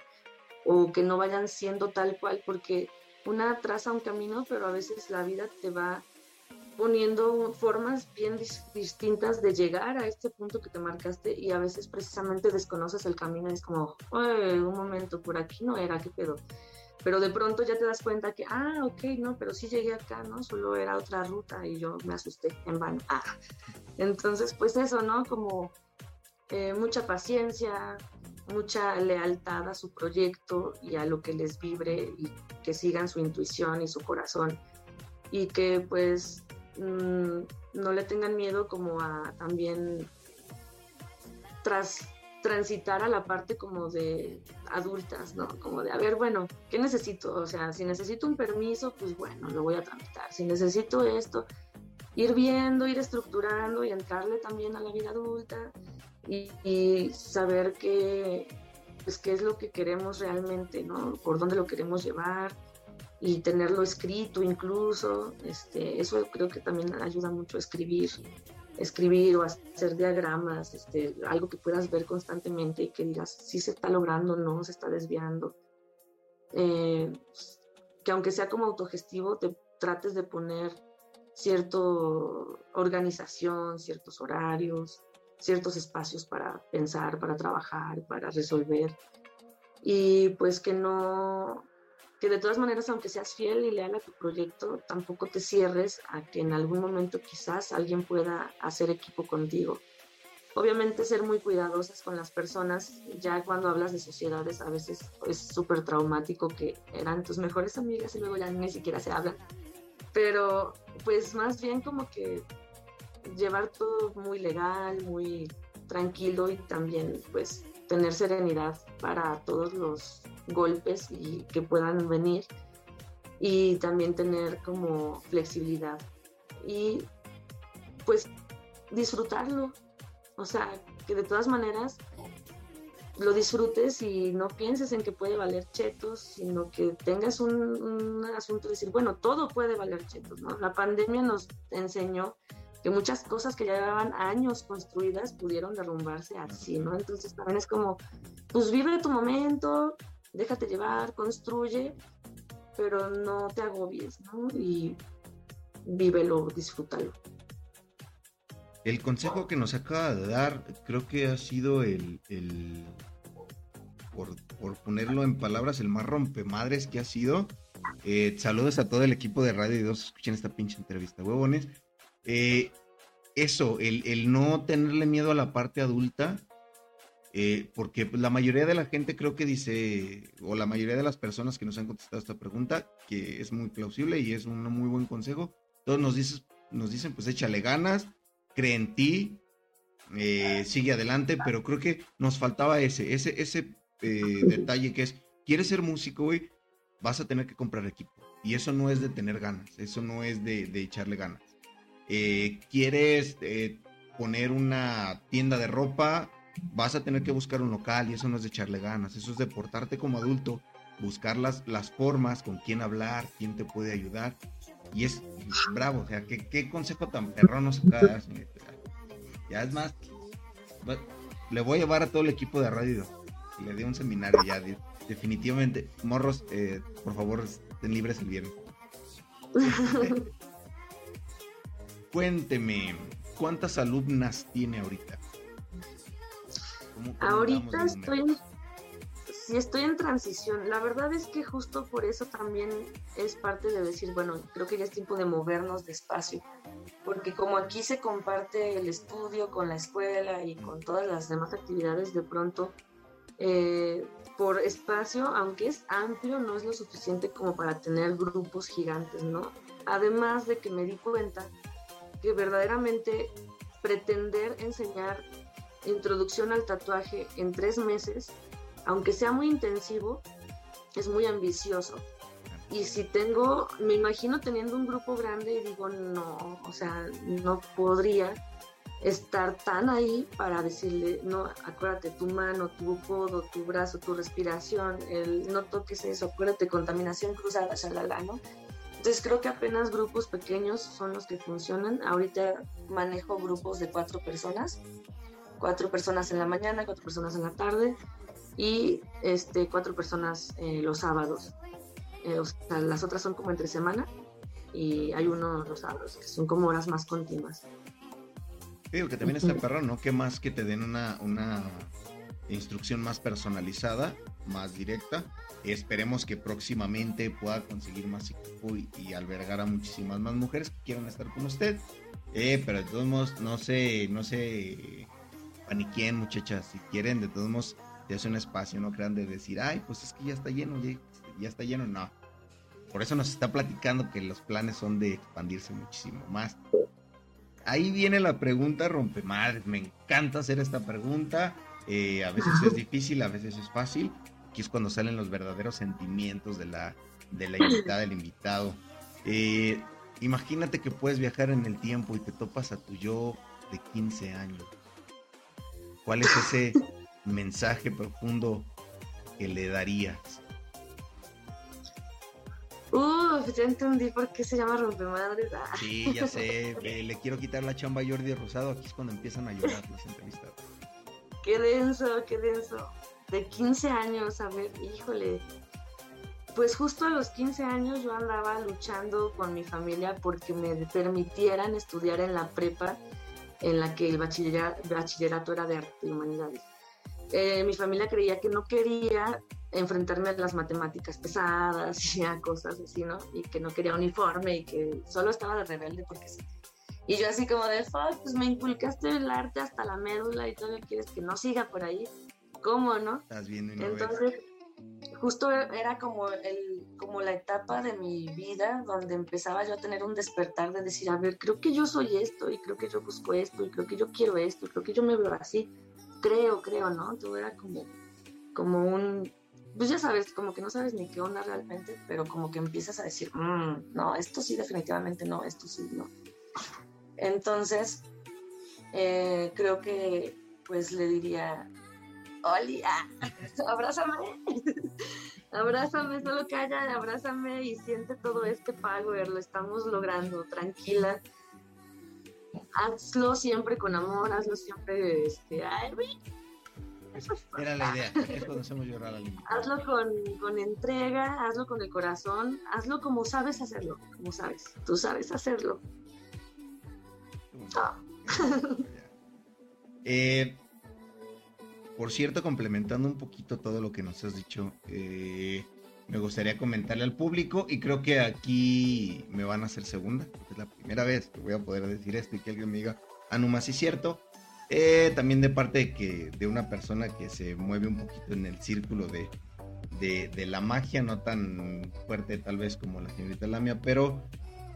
o que no vayan siendo tal cual, porque una traza un camino, pero a veces la vida te va poniendo formas bien distintas de llegar a este punto que te marcaste y a veces precisamente desconoces el camino y es como, un momento, por aquí no era, qué pedo. Pero de pronto ya te das cuenta que, ah, ok, no, pero sí llegué acá, ¿no? Solo era otra ruta y yo me asusté en vano. Ah. Entonces, pues eso, ¿no? Como eh, mucha paciencia, mucha lealtad a su proyecto y a lo que les vibre y que sigan su intuición y su corazón y que pues Mm, no le tengan miedo como a también tras transitar a la parte como de adultas, ¿no? Como de, a ver, bueno, ¿qué necesito? O sea, si necesito un permiso, pues bueno, lo voy a tramitar. Si necesito esto, ir viendo, ir estructurando y entrarle también a la vida adulta y, saber qué, pues, qué es lo que queremos realmente, ¿no? Por dónde lo queremos llevar, y tenerlo escrito incluso, este, eso creo que también ayuda mucho a escribir, escribir o hacer diagramas, este, algo que puedas ver constantemente y que digas si se está logrando, no, se está desviando. Eh, que aunque sea como autogestivo, te trates de poner cierta organización, ciertos horarios, ciertos espacios para pensar, para trabajar, para resolver. Y pues que no, que de todas maneras, aunque seas fiel y leal a tu proyecto, tampoco te cierres a que en algún momento quizás alguien pueda hacer equipo contigo. Obviamente ser muy cuidadosas con las personas, ya cuando hablas de sociedades a veces es súper traumático que eran tus mejores amigas y luego ya ni siquiera se hablan. Pero pues más bien como que llevar todo muy legal, muy tranquilo y también pues tener serenidad para todos los golpes y que puedan venir y también tener como flexibilidad y pues disfrutarlo o sea que de todas maneras lo disfrutes y no pienses en que puede valer chetos, sino que tengas un, un, asunto de decir, bueno, todo puede valer chetos, ¿no? La pandemia nos enseñó que muchas cosas que ya llevaban años construidas pudieron derrumbarse así, ¿no? Entonces también es como, pues vive tu momento, déjate llevar, construye, pero no te agobies, ¿no? Y vívelo, disfrútalo. El consejo que nos acaba de dar creo que ha sido el, por, ponerlo en palabras, el más rompemadres que ha sido. Eh, saludos a todo el equipo de Radio y Dos, escuchen esta pinche entrevista, huevones. Eh, eso, el, el, no tenerle miedo a la parte adulta, eh, porque la mayoría de la gente creo que dice, o la mayoría de las personas que nos han contestado esta pregunta, que es muy plausible y es un muy buen consejo, todos nos, dices, nos dicen, pues échale ganas, cree en ti, eh, sigue adelante, pero creo que nos faltaba ese, ese, ese detalle que es, quieres ser músico, güey, vas a tener que comprar equipo. Y eso no es de tener ganas, eso no es de, de echarle ganas. Quieres poner una tienda de ropa, vas a tener que buscar un local y eso no es de echarle ganas, eso es de portarte como adulto buscar las, las formas, con quién hablar, quién te puede ayudar. Y es bravo, o sea, ¿qué, qué consejo tan perrón nos acaba Ya es más, le voy a llevar a todo el equipo de radio y le di un seminario ya, definitivamente. Morros, eh, por favor, estén libres el viernes. <laughs> Cuénteme, ¿cuántas alumnas tiene ahorita? ahorita estoy, sí estoy en transición. La verdad es que justo por eso también es parte de decir, bueno, creo que ya es tiempo de movernos despacio. Porque como aquí se comparte el estudio con la escuela y con todas las demás actividades, de pronto, eh, por espacio, aunque es amplio, no es lo suficiente como para tener grupos gigantes, ¿no? Además de que me di cuenta que verdaderamente pretender enseñar introducción al tatuaje en tres meses aunque sea muy intensivo, es muy ambicioso. Y si tengo, me imagino teniendo un grupo grande y digo, no, o sea, no podría estar tan ahí para decirle, no, acuérdate, tu mano, tu codo, tu brazo, tu respiración, el no toques eso, acuérdate, contaminación cruzada, shalala, ¿no? Entonces creo que apenas grupos pequeños son los que funcionan. Ahorita manejo grupos de cuatro personas, cuatro personas en la mañana, cuatro personas en la tarde, y este, cuatro personas eh, los sábados. Eh, o sea, las otras son como entre semana y hay uno los sábados, que son como horas más continuas. Digo que también está perro, ¿no? Que más que te den una, una instrucción más personalizada, más directa. Esperemos que próximamente pueda conseguir más equipo y, albergar a muchísimas más mujeres que quieran estar con usted. Eh, pero de todos modos, no sé, no sé paniquen muchachas. Si quieren, de todos modos, te hace un espacio, no crean de decir, ay, pues es que ya está lleno, ya, está lleno, no. Por eso nos está platicando que los planes son de expandirse muchísimo más. Ahí viene la pregunta rompemadres. Me encanta hacer esta pregunta. Eh, a veces es difícil, a veces es fácil. Aquí es cuando salen los verdaderos sentimientos de la, de la invitada, del invitado. Eh, imagínate que puedes viajar en el tiempo y te topas a tu yo de 15 años. ¿Cuál es ese mensaje profundo que le darías? Uf, ya entendí por qué se llama rompemadres. Ah. Sí, ya sé. le quiero quitar la chamba a Jordi Rosado. Aquí es cuando empiezan a llorar las entrevistas. Qué denso, qué denso. De 15 años, a ver, híjole. Pues justo a los 15 años yo andaba luchando con mi familia porque me permitieran estudiar en la prepa en la que el bachillerato, era de arte y humanidades. Eh, mi familia creía que no quería enfrentarme a las matemáticas pesadas <laughs> y a cosas así, ¿no? Y que no quería uniforme y que solo estaba de rebelde porque sí. Y yo así como de, fuck, pues me inculcaste el arte hasta la médula y todavía quieres que no siga por ahí. ¿Cómo, no? Estás viendo Entonces, justo era como, el, como la etapa de mi vida donde empezaba yo a tener un despertar de decir, a ver, creo que yo soy esto y creo que yo busco esto y creo que yo quiero esto y creo que yo me veo así creo, creo, ¿no? Todo era como, como un, pues ya sabes, como que no sabes ni qué onda realmente, pero como que empiezas a decir, mm, no, esto sí definitivamente no, esto sí no. Entonces, eh, creo que pues le diría, Oli, ah, <laughs> abrázame, <laughs> abrázame, solo calla, abrázame y siente todo este power, lo estamos logrando, tranquila, hazlo siempre con amor, hazlo siempre, este, ay, Era la idea, <laughs> es cuando hacemos llorar al Hazlo con, con, entrega, hazlo con el corazón, hazlo como sabes hacerlo, como sabes, tú sabes hacerlo. Ah. <laughs> Eh, por cierto, complementando un poquito todo lo que nos has dicho, eh, me gustaría comentarle al público y creo que aquí me van a hacer segunda, porque es la primera vez que voy a poder decir esto y que alguien me diga, ah, no más, sí cierto. Eh, también de parte de, que, de una persona que se mueve un poquito en el círculo de, de, la magia, no tan fuerte tal vez como la señorita Lamia, pero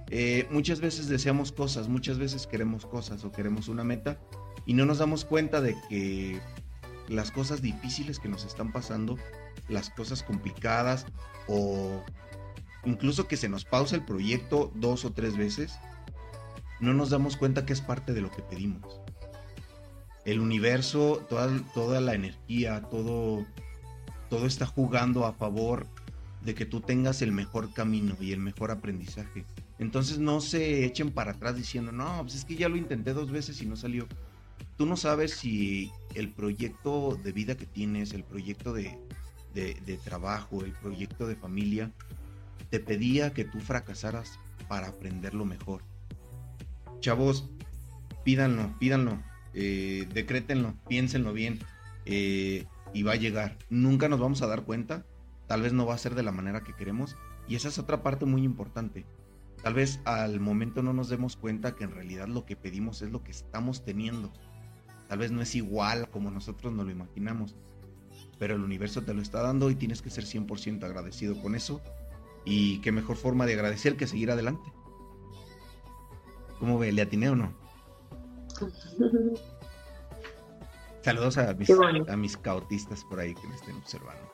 eh, muchas veces deseamos cosas, muchas veces queremos cosas o queremos una meta y no nos damos cuenta de que las cosas difíciles que nos están pasando las cosas complicadas o incluso que se nos pausa el proyecto dos o tres veces, no nos damos cuenta que es parte de lo que pedimos. El universo, toda, toda la energía, todo, todo está jugando a favor de que tú tengas el mejor camino y el mejor aprendizaje. Entonces no se echen para atrás diciendo, no, pues es que ya lo intenté dos veces y no salió. Tú no sabes si el proyecto de vida que tienes, el proyecto de, de, trabajo, el proyecto de familia, te pedía que tú fracasaras para aprenderlo mejor. Chavos, pídanlo, pídanlo, eh, decrétenlo, piénsenlo bien eh, y va a llegar. Nunca nos vamos a dar cuenta, tal vez no va a ser de la manera que queremos y esa es otra parte muy importante. Tal vez al momento no nos demos cuenta que en realidad lo que pedimos es lo que estamos teniendo. Tal vez no es igual como nosotros nos lo imaginamos, pero el universo te lo está dando y tienes que ser 100% agradecido con eso. Y qué mejor forma de agradecer que seguir adelante. ¿Cómo ve? ¿Le atiné o no? <laughs> Saludos a mis, a mis cautistas por ahí que me estén observando.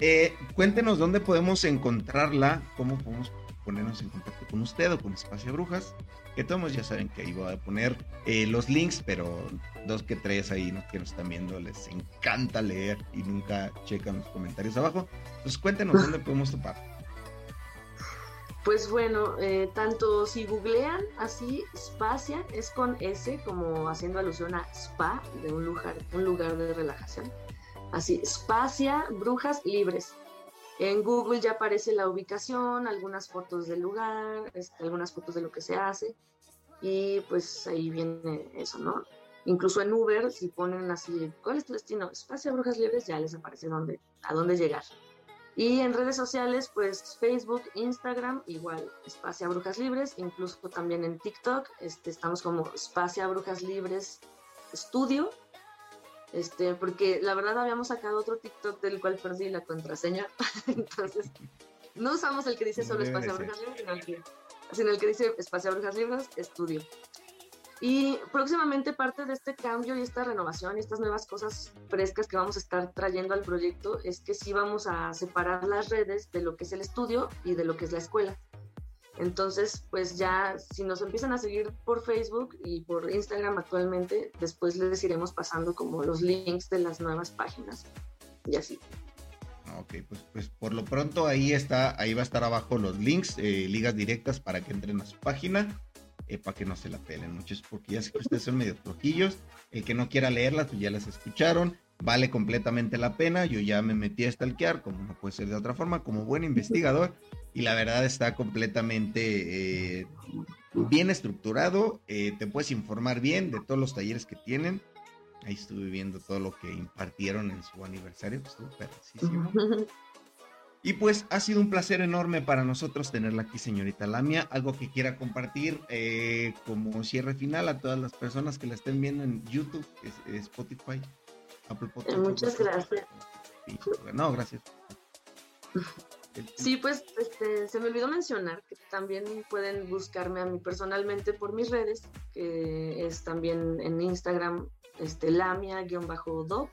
Eh, cuéntenos dónde podemos encontrarla, cómo podemos ponernos en contacto con usted o con Espacio Brujas. Que todos ya saben que ahí voy a poner eh, los links, pero dos que tres ahí que nos están viendo les encanta leer y nunca checan los comentarios abajo. Entonces cuéntenos dónde podemos topar. Pues bueno, eh, tanto si googlean así, Spacia es con S, como haciendo alusión a spa, de un lugar, un lugar de relajación. Así, Spacia, Brujas Libres. En Google ya aparece la ubicación, algunas fotos del lugar, este, algunas fotos de lo que se hace y pues ahí viene eso, ¿no? Incluso en Uber, si ponen así, ¿cuál es tu destino? Espacio Brujas Libres, ya les aparece dónde, a dónde llegar. Y en redes sociales, pues Facebook, Instagram, igual, Espacio Brujas Libres, incluso también en TikTok, este, estamos como Espacio Brujas Libres Estudio, este, porque la verdad habíamos sacado otro TikTok del cual perdí la contraseña, <laughs> entonces no usamos el que dice solo Espacio Brujas Libres, sino el, que, sino el que dice Espacio Brujas Libres Estudio. Y próximamente parte de este cambio y esta renovación y estas nuevas cosas frescas que vamos a estar trayendo al proyecto es que sí vamos a separar las redes de lo que es el estudio y de lo que es la escuela. Entonces, pues ya si nos empiezan a seguir por Facebook y por Instagram actualmente, después les iremos pasando como los links de las nuevas páginas y así. Ok, pues, pues por lo pronto ahí está, ahí va a estar abajo los links, eh, ligas directas para que entren a su página, eh, para que no se la pelen muchos, porque ya sé que ustedes son medio flojillos. El que no quiera leerlas, pues ya las escucharon, vale completamente la pena. Yo ya me metí a stalkear, como no puede ser de otra forma, como buen investigador y la verdad está completamente eh, bien estructurado. Eh, te puedes informar bien de todos los talleres que tienen. Ahí estuve viendo todo lo que impartieron en su aniversario, estuvo Y pues ha sido un placer enorme para nosotros tenerla aquí, señorita Lamia. Algo que quiera compartir eh, como cierre final a todas las personas que la estén viendo en YouTube, Spotify, Apple Podcast. Muchas gracias. No, gracias. <laughs> Sí, pues este, se me olvidó mencionar que también pueden buscarme a mí personalmente por mis redes, que es también en Instagram, este, lamia-dop,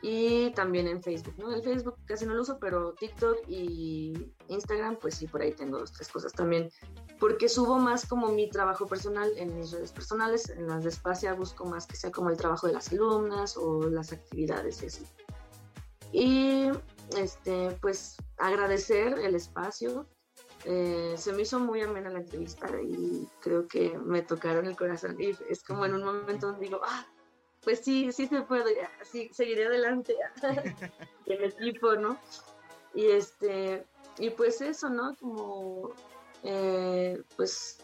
y también en Facebook, ¿no? El Facebook casi no lo uso, pero TikTok y Instagram, pues sí, por ahí tengo dos, tres cosas también, porque subo más como mi trabajo personal en mis redes personales, en las de Espacia busco más que sea como el trabajo de las alumnas o las actividades y así. Y este, pues agradecer el espacio. Eh, se me hizo muy amena la entrevista y creo que me tocaron el corazón y es como en un momento donde digo, ah, pues sí, sí se puede, así seguiré adelante <laughs> el equipo, ¿no? Y este, y pues eso, ¿no? Como, eh, pues,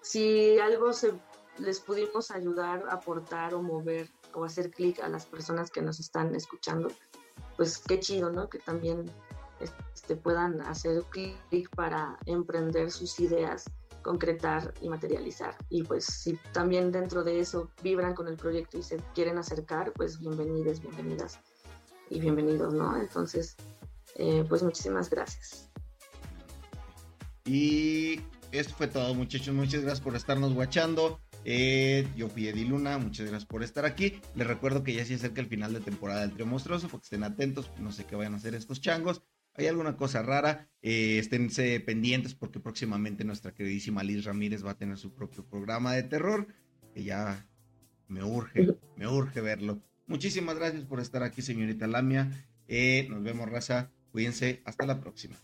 si algo se les pudimos ayudar, aportar o mover o hacer clic a las personas que nos están escuchando, pues qué chido, ¿no? Que también este, puedan hacer clic para emprender sus ideas, concretar y materializar. Y pues si también dentro de eso vibran con el proyecto y se quieren acercar, pues bienvenidas, bienvenidas y bienvenidos, ¿no? Entonces, eh, pues muchísimas gracias. Y esto fue todo, muchachos. Muchas gracias por estarnos guachando. Eh, yo fui Luna, muchas gracias por estar aquí. Les recuerdo que ya se acerca el final de temporada del Trio Monstruoso, porque estén atentos, no sé qué vayan a hacer estos changos. Hay alguna cosa rara, eh, esténse pendientes porque próximamente nuestra queridísima Liz Ramírez va a tener su propio programa de terror, que ya me urge, me urge verlo. Muchísimas gracias por estar aquí, señorita Lamia. Eh, nos vemos, raza. Cuídense. Hasta la próxima.